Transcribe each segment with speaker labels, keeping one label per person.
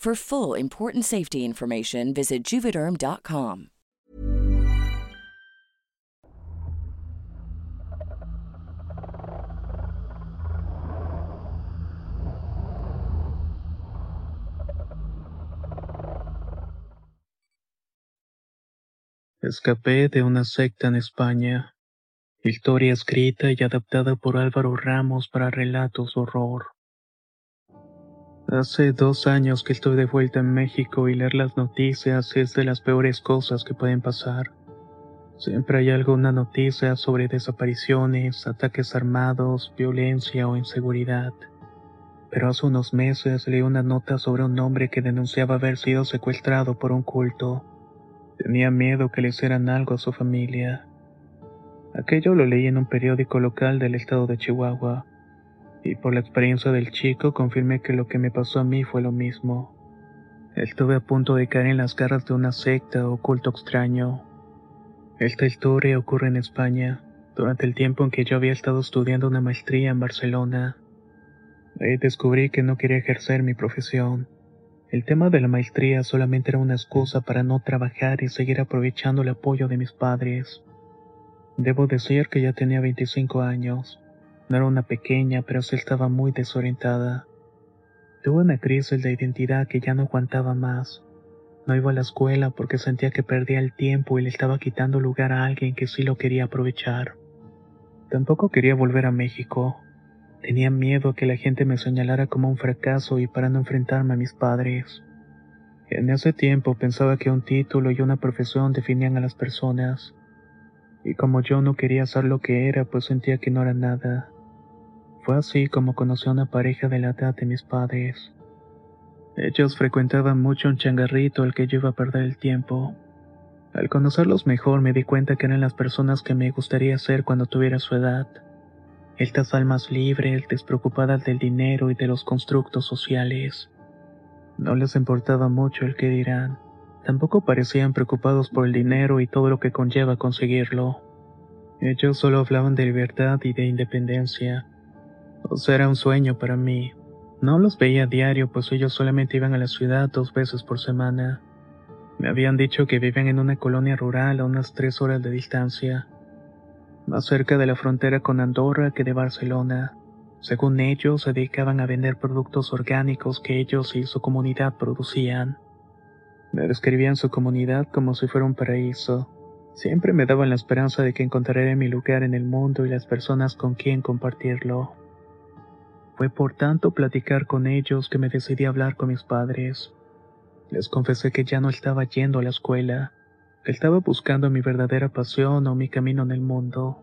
Speaker 1: For full important safety information, visit juvederm.com.
Speaker 2: Escapé de una secta en España. Historia escrita y adaptada por Álvaro Ramos para relatos horror. Hace dos años que estoy de vuelta en México y leer las noticias es de las peores cosas que pueden pasar. Siempre hay alguna noticia sobre desapariciones, ataques armados, violencia o inseguridad. Pero hace unos meses leí una nota sobre un hombre que denunciaba haber sido secuestrado por un culto. Tenía miedo que le hicieran algo a su familia. Aquello lo leí en un periódico local del estado de Chihuahua y por la experiencia del chico confirmé que lo que me pasó a mí fue lo mismo. Estuve a punto de caer en las garras de una secta o culto extraño. Esta historia ocurre en España, durante el tiempo en que yo había estado estudiando una maestría en Barcelona. Ahí descubrí que no quería ejercer mi profesión. El tema de la maestría solamente era una excusa para no trabajar y seguir aprovechando el apoyo de mis padres. Debo decir que ya tenía 25 años. No era una pequeña, pero sí estaba muy desorientada. Tuve una crisis de identidad que ya no aguantaba más. No iba a la escuela porque sentía que perdía el tiempo y le estaba quitando lugar a alguien que sí lo quería aprovechar. Tampoco quería volver a México. Tenía miedo a que la gente me señalara como un fracaso y para no enfrentarme a mis padres. En ese tiempo pensaba que un título y una profesión definían a las personas. Y como yo no quería ser lo que era, pues sentía que no era nada. Así como conocí a una pareja de la edad de mis padres. Ellos frecuentaban mucho un changarrito al que yo iba a perder el tiempo. Al conocerlos mejor me di cuenta que eran las personas que me gustaría ser cuando tuviera su edad. Estas almas libres, despreocupadas del dinero y de los constructos sociales. No les importaba mucho el que dirán. Tampoco parecían preocupados por el dinero y todo lo que conlleva conseguirlo. Ellos solo hablaban de libertad y de independencia pues era un sueño para mí. No los veía a diario, pues ellos solamente iban a la ciudad dos veces por semana. Me habían dicho que vivían en una colonia rural a unas tres horas de distancia, más cerca de la frontera con Andorra que de Barcelona. Según ellos, se dedicaban a vender productos orgánicos que ellos y su comunidad producían. Me describían su comunidad como si fuera un paraíso. Siempre me daban la esperanza de que encontraría mi lugar en el mundo y las personas con quien compartirlo. Fue por tanto platicar con ellos que me decidí a hablar con mis padres. Les confesé que ya no estaba yendo a la escuela, que estaba buscando mi verdadera pasión o mi camino en el mundo.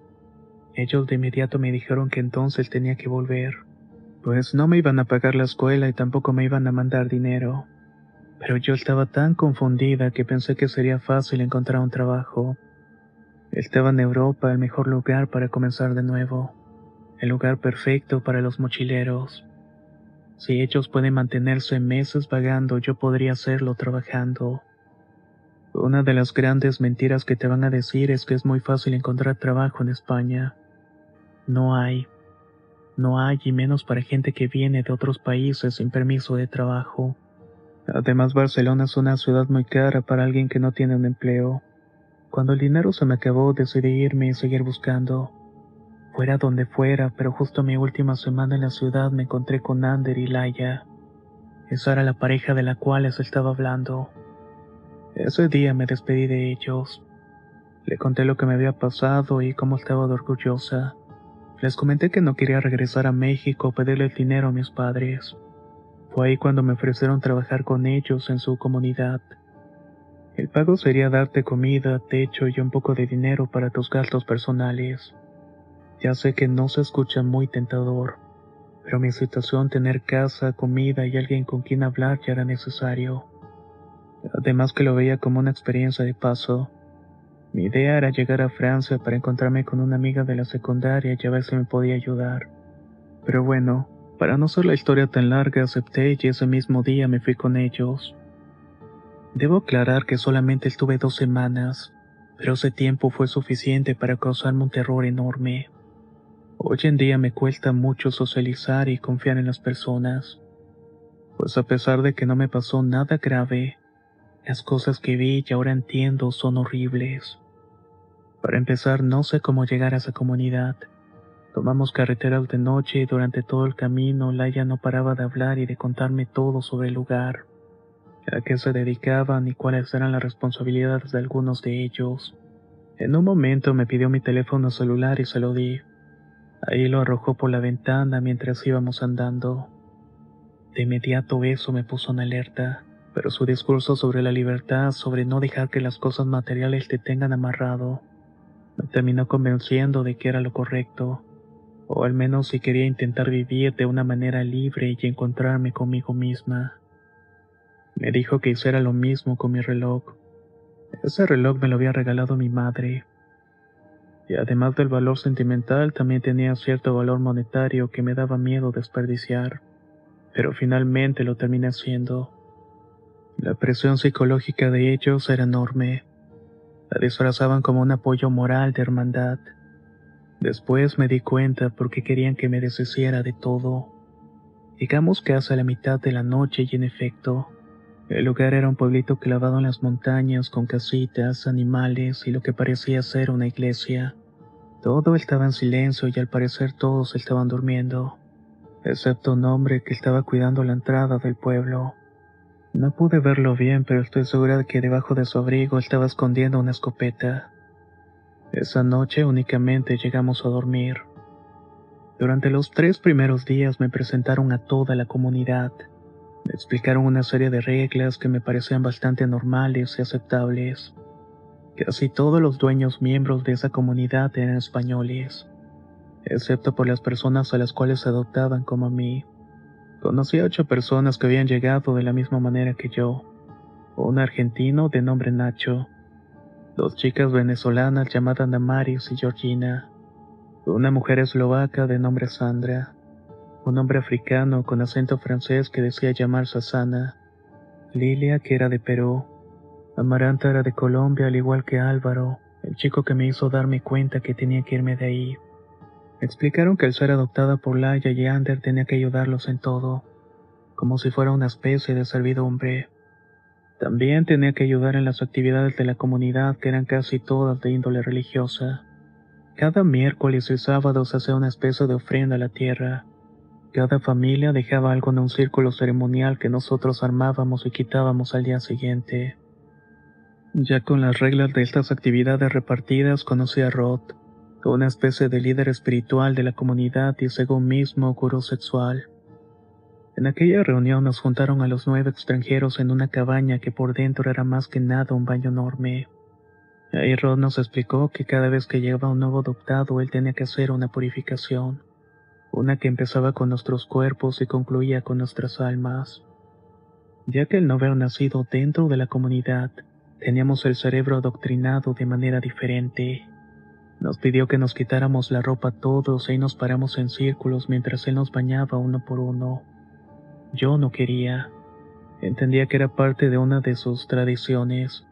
Speaker 2: Ellos de inmediato me dijeron que entonces tenía que volver, pues no me iban a pagar la escuela y tampoco me iban a mandar dinero. Pero yo estaba tan confundida que pensé que sería fácil encontrar un trabajo. Estaba en Europa, el mejor lugar para comenzar de nuevo el lugar perfecto para los mochileros. Si ellos pueden mantenerse meses vagando, yo podría hacerlo trabajando. Una de las grandes mentiras que te van a decir es que es muy fácil encontrar trabajo en España. No hay. No hay y menos para gente que viene de otros países sin permiso de trabajo. Además Barcelona es una ciudad muy cara para alguien que no tiene un empleo. Cuando el dinero se me acabó decidí irme y seguir buscando. Fuera donde fuera, pero justo mi última semana en la ciudad me encontré con Ander y Laia. Esa era la pareja de la cual les estaba hablando. Ese día me despedí de ellos. Le conté lo que me había pasado y cómo estaba de orgullosa. Les comenté que no quería regresar a México o pedirle el dinero a mis padres. Fue ahí cuando me ofrecieron trabajar con ellos en su comunidad. El pago sería darte comida, techo y un poco de dinero para tus gastos personales. Ya sé que no se escucha muy tentador, pero mi situación tener casa, comida y alguien con quien hablar ya era necesario. Además que lo veía como una experiencia de paso. Mi idea era llegar a Francia para encontrarme con una amiga de la secundaria y a ver si me podía ayudar. Pero bueno, para no hacer la historia tan larga acepté y ese mismo día me fui con ellos. Debo aclarar que solamente estuve dos semanas, pero ese tiempo fue suficiente para causarme un terror enorme. Hoy en día me cuesta mucho socializar y confiar en las personas, pues a pesar de que no me pasó nada grave, las cosas que vi y ahora entiendo son horribles. Para empezar, no sé cómo llegar a esa comunidad. Tomamos carreteras de noche y durante todo el camino Laia no paraba de hablar y de contarme todo sobre el lugar, a qué se dedicaban y cuáles eran las responsabilidades de algunos de ellos. En un momento me pidió mi teléfono celular y se lo di. Ahí lo arrojó por la ventana mientras íbamos andando. De inmediato eso me puso en alerta, pero su discurso sobre la libertad, sobre no dejar que las cosas materiales te tengan amarrado, me terminó convenciendo de que era lo correcto, o al menos si quería intentar vivir de una manera libre y encontrarme conmigo misma. Me dijo que hiciera lo mismo con mi reloj. Ese reloj me lo había regalado mi madre y además del valor sentimental también tenía cierto valor monetario que me daba miedo desperdiciar, pero finalmente lo terminé haciendo. La presión psicológica de ellos era enorme. La disfrazaban como un apoyo moral de hermandad. Después me di cuenta porque querían que me deshiciera de todo. Llegamos casi a la mitad de la noche y en efecto, el lugar era un pueblito clavado en las montañas con casitas, animales y lo que parecía ser una iglesia. Todo estaba en silencio y al parecer todos estaban durmiendo, excepto un hombre que estaba cuidando la entrada del pueblo. No pude verlo bien, pero estoy segura de que debajo de su abrigo estaba escondiendo una escopeta. Esa noche únicamente llegamos a dormir. Durante los tres primeros días me presentaron a toda la comunidad. Me explicaron una serie de reglas que me parecían bastante normales y aceptables. Casi todos los dueños miembros de esa comunidad eran españoles, excepto por las personas a las cuales se adoptaban como a mí. Conocí a ocho personas que habían llegado de la misma manera que yo. Un argentino de nombre Nacho, dos chicas venezolanas llamadas Damaris y Georgina, una mujer eslovaca de nombre Sandra, un hombre africano con acento francés que decía llamarse Sana, Lilia que era de Perú, Amaranta era de Colombia al igual que Álvaro, el chico que me hizo darme cuenta que tenía que irme de ahí. Explicaron que al ser adoptada por Laia y Ander tenía que ayudarlos en todo, como si fuera una especie de servidumbre. También tenía que ayudar en las actividades de la comunidad que eran casi todas de índole religiosa. Cada miércoles y sábado se hacía una especie de ofrenda a la tierra, cada familia dejaba algo en un círculo ceremonial que nosotros armábamos y quitábamos al día siguiente. Ya con las reglas de estas actividades repartidas conocí a Rod, una especie de líder espiritual de la comunidad y según mismo gurú sexual. En aquella reunión nos juntaron a los nueve extranjeros en una cabaña que por dentro era más que nada un baño enorme. Ahí Rod nos explicó que cada vez que llegaba un nuevo adoptado él tenía que hacer una purificación una que empezaba con nuestros cuerpos y concluía con nuestras almas. Ya que el no nacido dentro de la comunidad, teníamos el cerebro adoctrinado de manera diferente. Nos pidió que nos quitáramos la ropa todos y nos paramos en círculos mientras él nos bañaba uno por uno. Yo no quería. Entendía que era parte de una de sus tradiciones.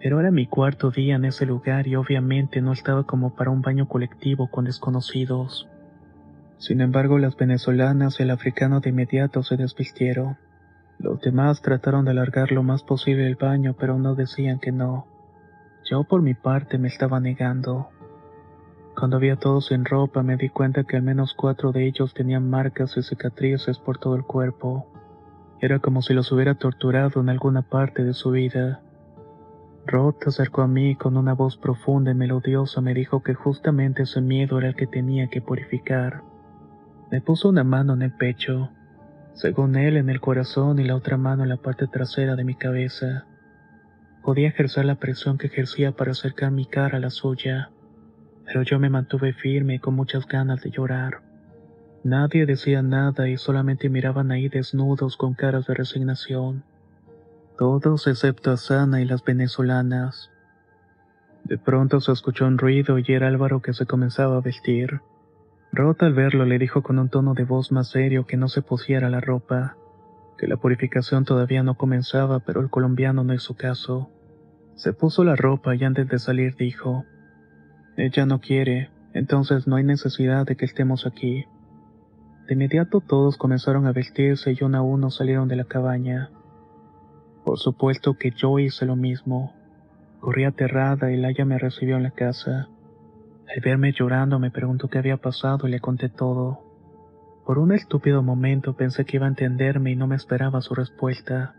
Speaker 2: Pero era mi cuarto día en ese lugar y obviamente no estaba como para un baño colectivo con desconocidos. Sin embargo, las venezolanas y el africano de inmediato se desvistieron. Los demás trataron de alargar lo más posible el baño, pero no decían que no. Yo por mi parte me estaba negando. Cuando vi a todos sin ropa me di cuenta que al menos cuatro de ellos tenían marcas y cicatrices por todo el cuerpo. Era como si los hubiera torturado en alguna parte de su vida. Rod se acercó a mí con una voz profunda y melodiosa me dijo que justamente ese miedo era el que tenía que purificar. Me puso una mano en el pecho, según él en el corazón y la otra mano en la parte trasera de mi cabeza. Podía ejercer la presión que ejercía para acercar mi cara a la suya pero yo me mantuve firme y con muchas ganas de llorar. Nadie decía nada y solamente miraban ahí desnudos con caras de resignación. Todos excepto a Sana y las venezolanas. De pronto se escuchó un ruido y era Álvaro que se comenzaba a vestir. Rota al verlo le dijo con un tono de voz más serio que no se pusiera la ropa, que la purificación todavía no comenzaba, pero el colombiano no hizo caso. Se puso la ropa y antes de salir dijo, ella no quiere, entonces no hay necesidad de que estemos aquí. De inmediato todos comenzaron a vestirse y uno a uno salieron de la cabaña. Por supuesto que yo hice lo mismo. Corrí aterrada y Laia me recibió en la casa. Al verme llorando me preguntó qué había pasado y le conté todo. Por un estúpido momento pensé que iba a entenderme y no me esperaba su respuesta.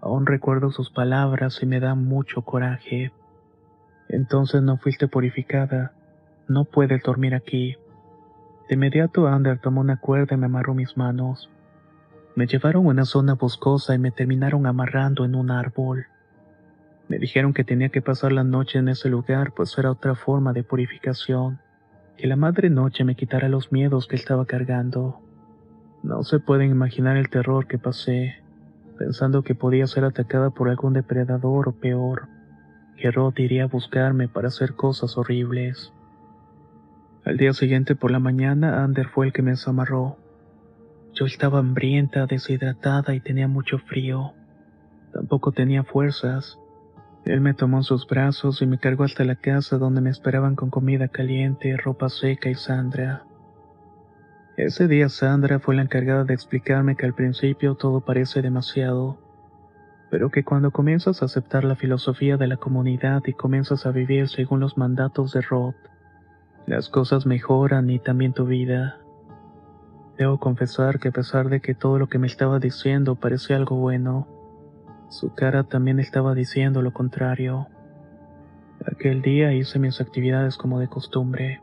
Speaker 2: Aún recuerdo sus palabras y me da mucho coraje. Entonces no fuiste purificada. No puedes dormir aquí. De inmediato Ander tomó una cuerda y me amarró mis manos. Me llevaron a una zona boscosa y me terminaron amarrando en un árbol. Me dijeron que tenía que pasar la noche en ese lugar, pues era otra forma de purificación, que la madre noche me quitara los miedos que estaba cargando. No se pueden imaginar el terror que pasé, pensando que podía ser atacada por algún depredador o peor que iría a buscarme para hacer cosas horribles. Al día siguiente por la mañana, Ander fue el que me desamarró. Yo estaba hambrienta, deshidratada y tenía mucho frío. Tampoco tenía fuerzas. Él me tomó en sus brazos y me cargó hasta la casa donde me esperaban con comida caliente, ropa seca y Sandra. Ese día Sandra fue la encargada de explicarme que al principio todo parece demasiado, pero que cuando comienzas a aceptar la filosofía de la comunidad y comienzas a vivir según los mandatos de Roth, las cosas mejoran y también tu vida. Debo confesar que a pesar de que todo lo que me estaba diciendo parecía algo bueno, su cara también estaba diciendo lo contrario. Aquel día hice mis actividades como de costumbre.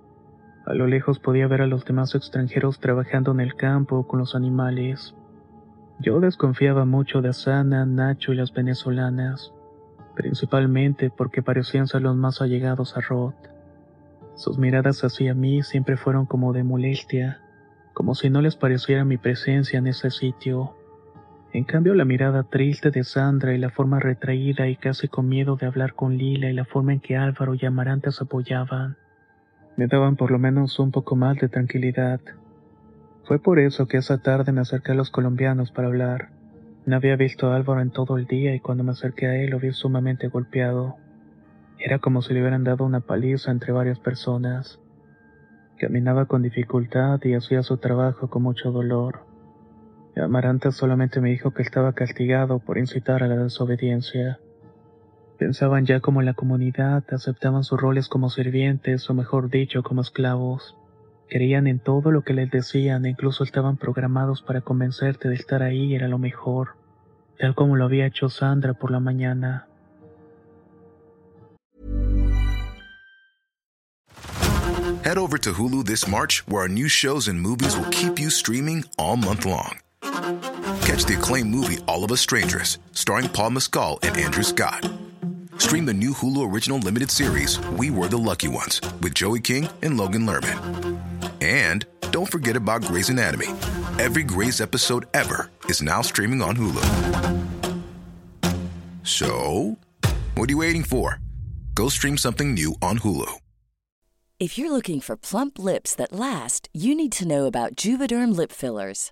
Speaker 2: A lo lejos podía ver a los demás extranjeros trabajando en el campo con los animales. Yo desconfiaba mucho de Asana, Nacho y las venezolanas, principalmente porque parecían ser los más allegados a Rod. Sus miradas hacia mí siempre fueron como de molestia, como si no les pareciera mi presencia en ese sitio. En cambio, la mirada triste de Sandra y la forma retraída y casi con miedo de hablar con Lila y la forma en que Álvaro y Amaranta se apoyaban, me daban por lo menos un poco más de tranquilidad. Fue por eso que esa tarde me acerqué a los colombianos para hablar. No había visto a Álvaro en todo el día y cuando me acerqué a él lo vi sumamente golpeado. Era como si le hubieran dado una paliza entre varias personas. Caminaba con dificultad y hacía su trabajo con mucho dolor. Amaranta solamente me dijo que estaba castigado por incitar a la desobediencia. Pensaban ya como la comunidad aceptaban sus roles como sirvientes o mejor dicho como esclavos. Creían en todo lo que les decían e incluso estaban programados para convencerte de estar ahí era lo mejor, tal como lo había hecho Sandra por la mañana.
Speaker 3: Head over to Hulu this March, where our new shows and movies will keep you streaming all month long. Catch the acclaimed movie All of Us Strangers, starring Paul Mescal and Andrew Scott. Stream the new Hulu original limited series We Were the Lucky Ones with Joey King and Logan Lerman. And don't forget about Grey's Anatomy. Every Grey's episode ever is now streaming on Hulu. So, what are you waiting for? Go stream something new on Hulu.
Speaker 1: If you're looking for plump lips that last, you need to know about Juvederm lip fillers.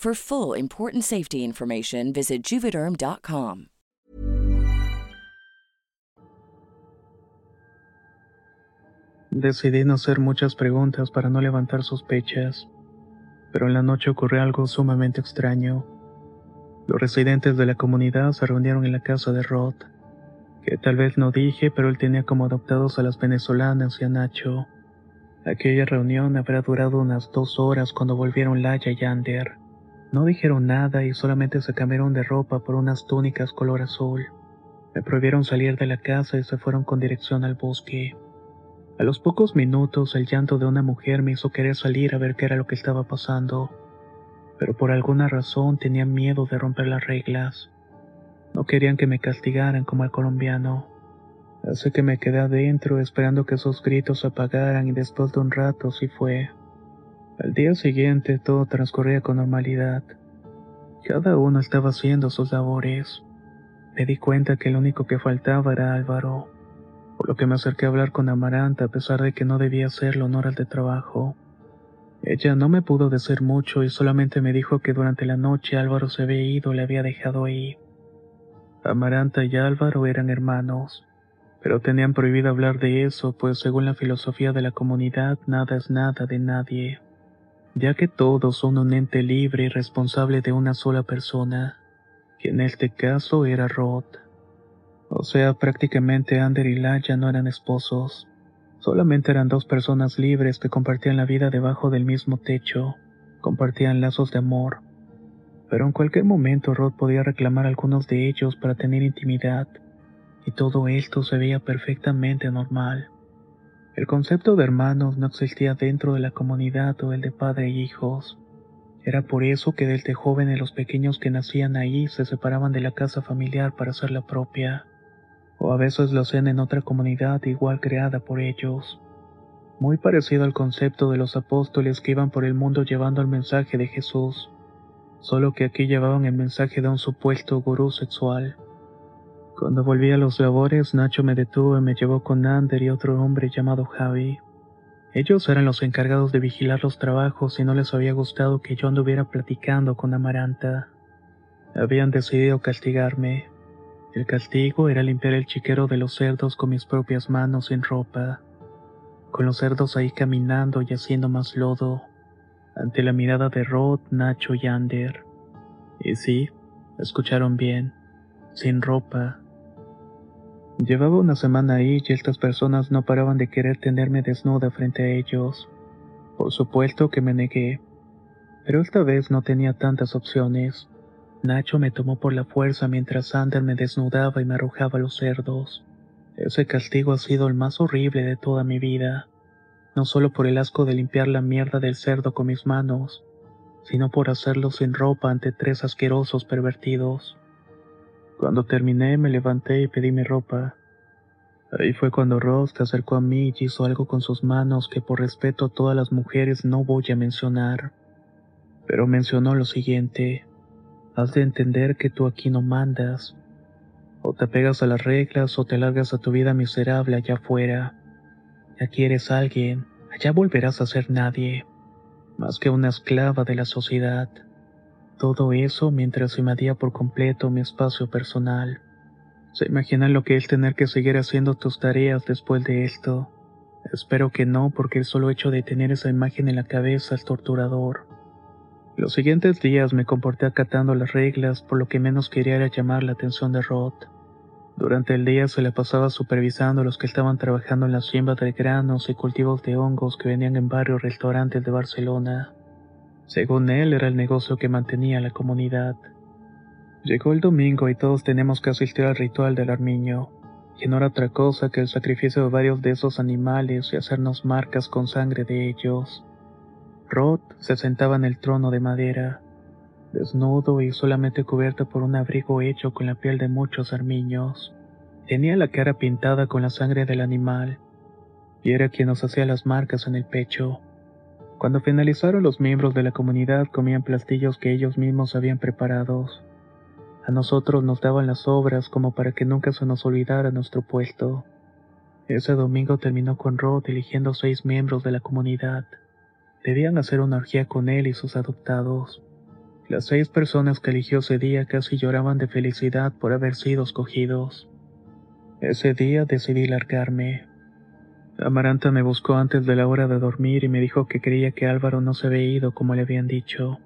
Speaker 1: For full important safety information, visit juvederm.com.
Speaker 2: Decidí no hacer muchas preguntas para no levantar sospechas, pero en la noche ocurrió algo sumamente extraño. Los residentes de la comunidad se reunieron en la casa de Rod, que tal vez no dije, pero él tenía como adoptados a las venezolanas y a Nacho. Aquella reunión habrá durado unas dos horas cuando volvieron Laya y Ander. No dijeron nada y solamente se cambiaron de ropa por unas túnicas color azul. Me prohibieron salir de la casa y se fueron con dirección al bosque. A los pocos minutos el llanto de una mujer me hizo querer salir a ver qué era lo que estaba pasando, pero por alguna razón tenía miedo de romper las reglas. No querían que me castigaran como al colombiano. Así que me quedé adentro esperando que esos gritos se apagaran y después de un rato sí fue. Al día siguiente todo transcurría con normalidad. Cada uno estaba haciendo sus labores. Me di cuenta que el único que faltaba era Álvaro por lo que me acerqué a hablar con Amaranta a pesar de que no debía hacerlo en horas de trabajo. Ella no me pudo decir mucho y solamente me dijo que durante la noche Álvaro se había ido y le había dejado ahí. Amaranta y Álvaro eran hermanos, pero tenían prohibido hablar de eso, pues según la filosofía de la comunidad nada es nada de nadie, ya que todos son un ente libre y responsable de una sola persona, que en este caso era Rod. O sea, prácticamente Ander y Laya no eran esposos. Solamente eran dos personas libres que compartían la vida debajo del mismo techo, compartían lazos de amor. Pero en cualquier momento Rod podía reclamar a algunos de ellos para tener intimidad, y todo esto se veía perfectamente normal. El concepto de hermanos no existía dentro de la comunidad o el de padre e hijos. Era por eso que desde jóvenes los pequeños que nacían ahí se separaban de la casa familiar para hacer la propia o a veces lo hacen en otra comunidad igual creada por ellos. Muy parecido al concepto de los apóstoles que iban por el mundo llevando el mensaje de Jesús, solo que aquí llevaban el mensaje de un supuesto gurú sexual. Cuando volví a los labores, Nacho me detuvo y me llevó con Ander y otro hombre llamado Javi. Ellos eran los encargados de vigilar los trabajos y no les había gustado que yo anduviera platicando con Amaranta. Habían decidido castigarme, el castigo era limpiar el chiquero de los cerdos con mis propias manos sin ropa, con los cerdos ahí caminando y haciendo más lodo, ante la mirada de Rod, Nacho y Ander. Y sí, escucharon bien, sin ropa. Llevaba una semana ahí y estas personas no paraban de querer tenerme desnuda frente a ellos. Por supuesto que me negué, pero esta vez no tenía tantas opciones. Nacho me tomó por la fuerza mientras Sander me desnudaba y me arrojaba los cerdos. Ese castigo ha sido el más horrible de toda mi vida, no solo por el asco de limpiar la mierda del cerdo con mis manos, sino por hacerlo sin ropa ante tres asquerosos pervertidos. Cuando terminé me levanté y pedí mi ropa. Ahí fue cuando Ross se acercó a mí y hizo algo con sus manos que por respeto a todas las mujeres no voy a mencionar. Pero mencionó lo siguiente. Has de entender que tú aquí no mandas. O te pegas a las reglas o te largas a tu vida miserable allá afuera. Aquí eres alguien, allá volverás a ser nadie, más que una esclava de la sociedad. Todo eso mientras invadía por completo mi espacio personal. ¿Se imaginan lo que es tener que seguir haciendo tus tareas después de esto? Espero que no, porque el solo hecho de tener esa imagen en la cabeza es torturador. Los siguientes días me comporté acatando las reglas, por lo que menos quería era llamar la atención de Rod. Durante el día se le pasaba supervisando a los que estaban trabajando en la siembra de granos y cultivos de hongos que venían en varios restaurantes de Barcelona. Según él, era el negocio que mantenía la comunidad. Llegó el domingo y todos tenemos que asistir al ritual del armiño, que no era otra cosa que el sacrificio de varios de esos animales y hacernos marcas con sangre de ellos. Rod se sentaba en el trono de madera, desnudo y solamente cubierto por un abrigo hecho con la piel de muchos armiños. Tenía la cara pintada con la sangre del animal, y era quien nos hacía las marcas en el pecho. Cuando finalizaron los miembros de la comunidad comían plastillos que ellos mismos habían preparado. A nosotros nos daban las obras como para que nunca se nos olvidara nuestro puesto. Ese domingo terminó con Rod eligiendo seis miembros de la comunidad. Debían hacer una orgía con él y sus adoptados. Las seis personas que eligió ese día casi lloraban de felicidad por haber sido escogidos. Ese día decidí largarme. Amaranta me buscó antes de la hora de dormir y me dijo que creía que Álvaro no se había ido como le habían dicho.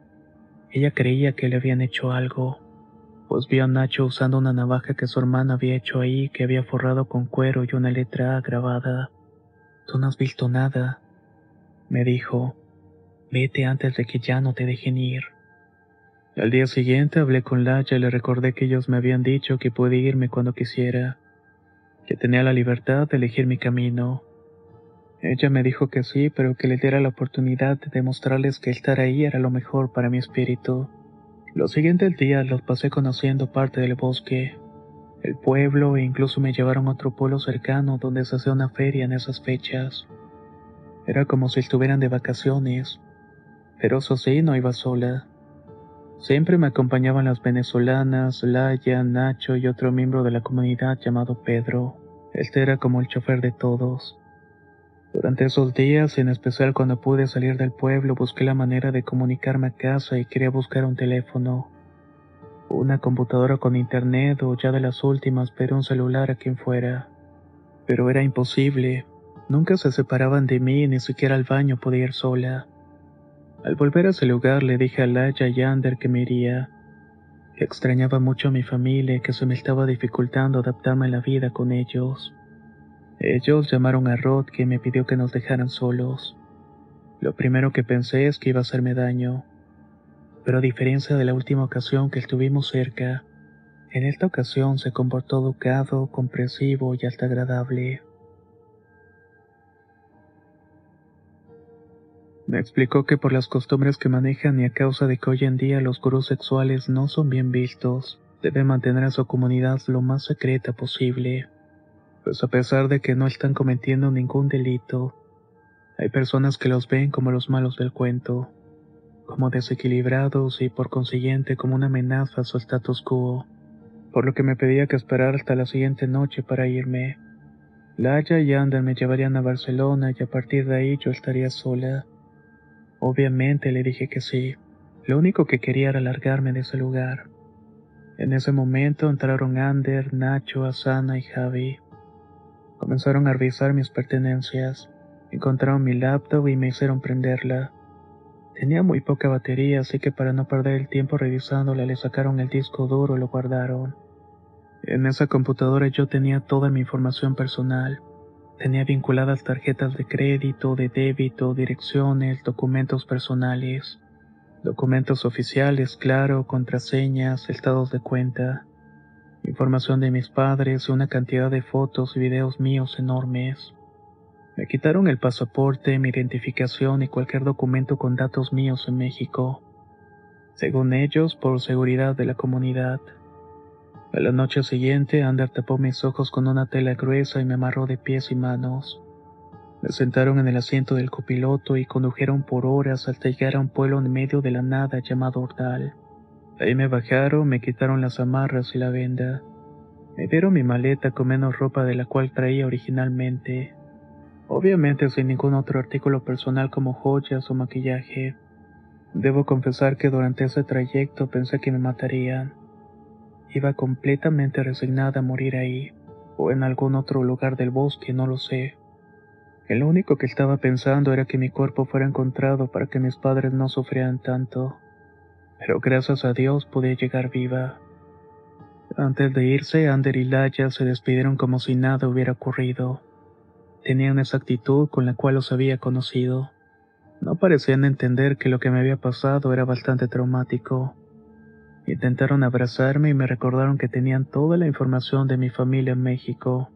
Speaker 2: Ella creía que le habían hecho algo, pues vio a Nacho usando una navaja que su hermana había hecho ahí que había forrado con cuero y una letra A grabada. Tú no has visto nada, me dijo. Vete antes de que ya no te dejen ir. Al día siguiente hablé con Lacha y le recordé que ellos me habían dicho que podía irme cuando quisiera, que tenía la libertad de elegir mi camino. Ella me dijo que sí, pero que le diera la oportunidad de demostrarles que estar ahí era lo mejor para mi espíritu. Los siguientes días los pasé conociendo parte del bosque, el pueblo e incluso me llevaron a otro pueblo cercano donde se hacía una feria en esas fechas. Era como si estuvieran de vacaciones, pero eso sí, no iba sola. Siempre me acompañaban las venezolanas, Laya, Nacho y otro miembro de la comunidad llamado Pedro. Este era como el chofer de todos. Durante esos días, en especial cuando pude salir del pueblo, busqué la manera de comunicarme a casa y quería buscar un teléfono. Una computadora con internet o ya de las últimas, pero un celular a quien fuera. Pero era imposible. Nunca se separaban de mí, ni siquiera al baño podía ir sola. Al volver a ese lugar le dije a Laya y Ander que me iría, que extrañaba mucho a mi familia y que se me estaba dificultando adaptarme a la vida con ellos. Ellos llamaron a Rod que me pidió que nos dejaran solos. Lo primero que pensé es que iba a hacerme daño, pero a diferencia de la última ocasión que estuvimos cerca, en esta ocasión se comportó educado, comprensivo y hasta agradable. Me explicó que por las costumbres que manejan y a causa de que hoy en día los gurús sexuales no son bien vistos, debe mantener a su comunidad lo más secreta posible. Pues a pesar de que no están cometiendo ningún delito, hay personas que los ven como los malos del cuento, como desequilibrados y por consiguiente como una amenaza a su status quo, por lo que me pedía que esperara hasta la siguiente noche para irme. Laya y Ander me llevarían a Barcelona y a partir de ahí yo estaría sola. Obviamente le dije que sí. Lo único que quería era largarme de ese lugar. En ese momento entraron Ander, Nacho, Asana y Javi. Comenzaron a revisar mis pertenencias. Encontraron mi laptop y me hicieron prenderla. Tenía muy poca batería, así que para no perder el tiempo revisándola le sacaron el disco duro y lo guardaron. En esa computadora yo tenía toda mi información personal. Tenía vinculadas tarjetas de crédito, de débito, direcciones, documentos personales, documentos oficiales, claro, contraseñas, estados de cuenta, información de mis padres y una cantidad de fotos y videos míos enormes. Me quitaron el pasaporte, mi identificación y cualquier documento con datos míos en México. Según ellos, por seguridad de la comunidad. A la noche siguiente, Ander tapó mis ojos con una tela gruesa y me amarró de pies y manos. Me sentaron en el asiento del copiloto y condujeron por horas hasta llegar a un pueblo en medio de la nada llamado Ordal. Ahí me bajaron, me quitaron las amarras y la venda. Me dieron mi maleta con menos ropa de la cual traía originalmente. Obviamente sin ningún otro artículo personal como joyas o maquillaje. Debo confesar que durante ese trayecto pensé que me matarían. Iba completamente resignada a morir ahí, o en algún otro lugar del bosque, no lo sé. El único que estaba pensando era que mi cuerpo fuera encontrado para que mis padres no sufrieran tanto. Pero gracias a Dios pude llegar viva. Antes de irse, Ander y Laya se despidieron como si nada hubiera ocurrido. Tenían esa actitud con la cual los había conocido. No parecían entender que lo que me había pasado era bastante traumático. Intentaron abrazarme y me recordaron que tenían toda la información de mi familia en México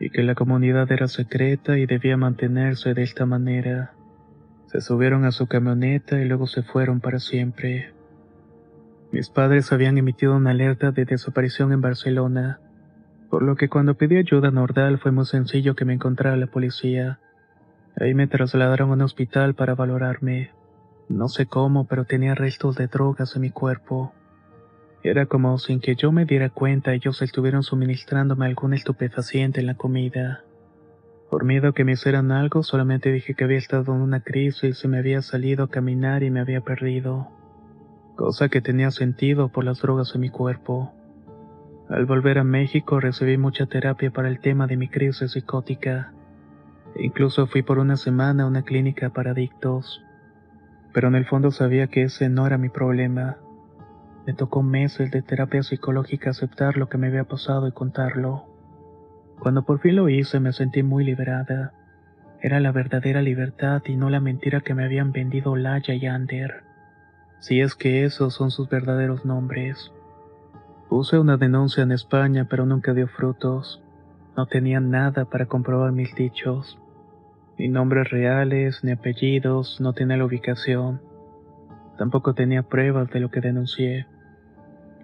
Speaker 2: y que la comunidad era secreta y debía mantenerse de esta manera. Se subieron a su camioneta y luego se fueron para siempre. Mis padres habían emitido una alerta de desaparición en Barcelona, por lo que cuando pedí ayuda a Nordal fue muy sencillo que me encontrara la policía. Ahí me trasladaron a un hospital para valorarme. No sé cómo, pero tenía restos de drogas en mi cuerpo. Era como sin que yo me diera cuenta ellos estuvieron suministrándome algún estupefaciente en la comida. Por miedo a que me hicieran algo, solamente dije que había estado en una crisis y me había salido a caminar y me había perdido. Cosa que tenía sentido por las drogas en mi cuerpo. Al volver a México recibí mucha terapia para el tema de mi crisis psicótica. Incluso fui por una semana a una clínica para adictos. Pero en el fondo sabía que ese no era mi problema. Me tocó meses de terapia psicológica aceptar lo que me había pasado y contarlo. Cuando por fin lo hice me sentí muy liberada. Era la verdadera libertad y no la mentira que me habían vendido Laya y Ander. Si es que esos son sus verdaderos nombres. Puse una denuncia en España pero nunca dio frutos. No tenía nada para comprobar mis dichos. Ni nombres reales, ni apellidos, no tenía la ubicación. Tampoco tenía pruebas de lo que denuncié.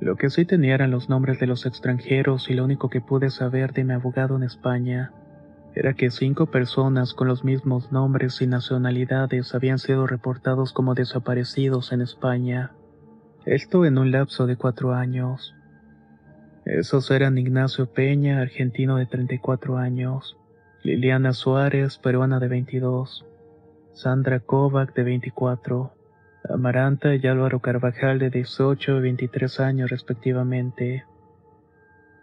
Speaker 2: Lo que sí tenía eran los nombres de los extranjeros y lo único que pude saber de mi abogado en España era que cinco personas con los mismos nombres y nacionalidades habían sido reportados como desaparecidos en España. Esto en un lapso de cuatro años. Esos eran Ignacio Peña, argentino de 34 años, Liliana Suárez, peruana de 22, Sandra Kovac de 24, Amaranta y Álvaro Carvajal de 18 y 23 años respectivamente.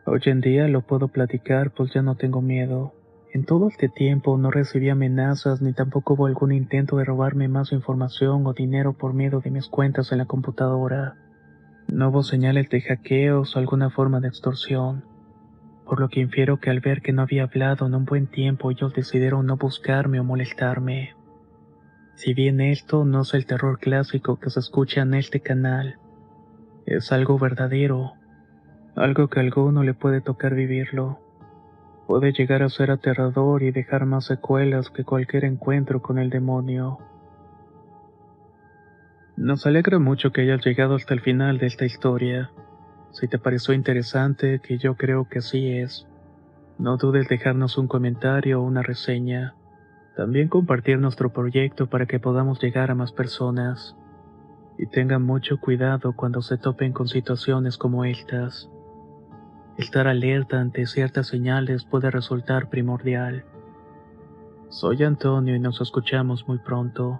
Speaker 2: Hoy en día lo puedo platicar pues ya no tengo miedo. En todo este tiempo no recibí amenazas ni tampoco hubo algún intento de robarme más información o dinero por miedo de mis cuentas en la computadora. No hubo señales de hackeos o alguna forma de extorsión, por lo que infiero que al ver que no había hablado en un buen tiempo ellos decidieron no buscarme o molestarme. Si bien esto no es el terror clásico que se escucha en este canal, es algo verdadero, algo que a alguno le puede tocar vivirlo. Puede llegar a ser aterrador y dejar más secuelas que cualquier encuentro con el demonio. Nos alegra mucho que hayas llegado hasta el final de esta historia. Si te pareció interesante, que yo creo que sí es, no dudes dejarnos un comentario o una reseña. También compartir nuestro proyecto para que podamos llegar a más personas. Y tengan mucho cuidado cuando se topen con situaciones como estas. Estar alerta ante ciertas señales puede resultar primordial. Soy Antonio y nos escuchamos muy pronto.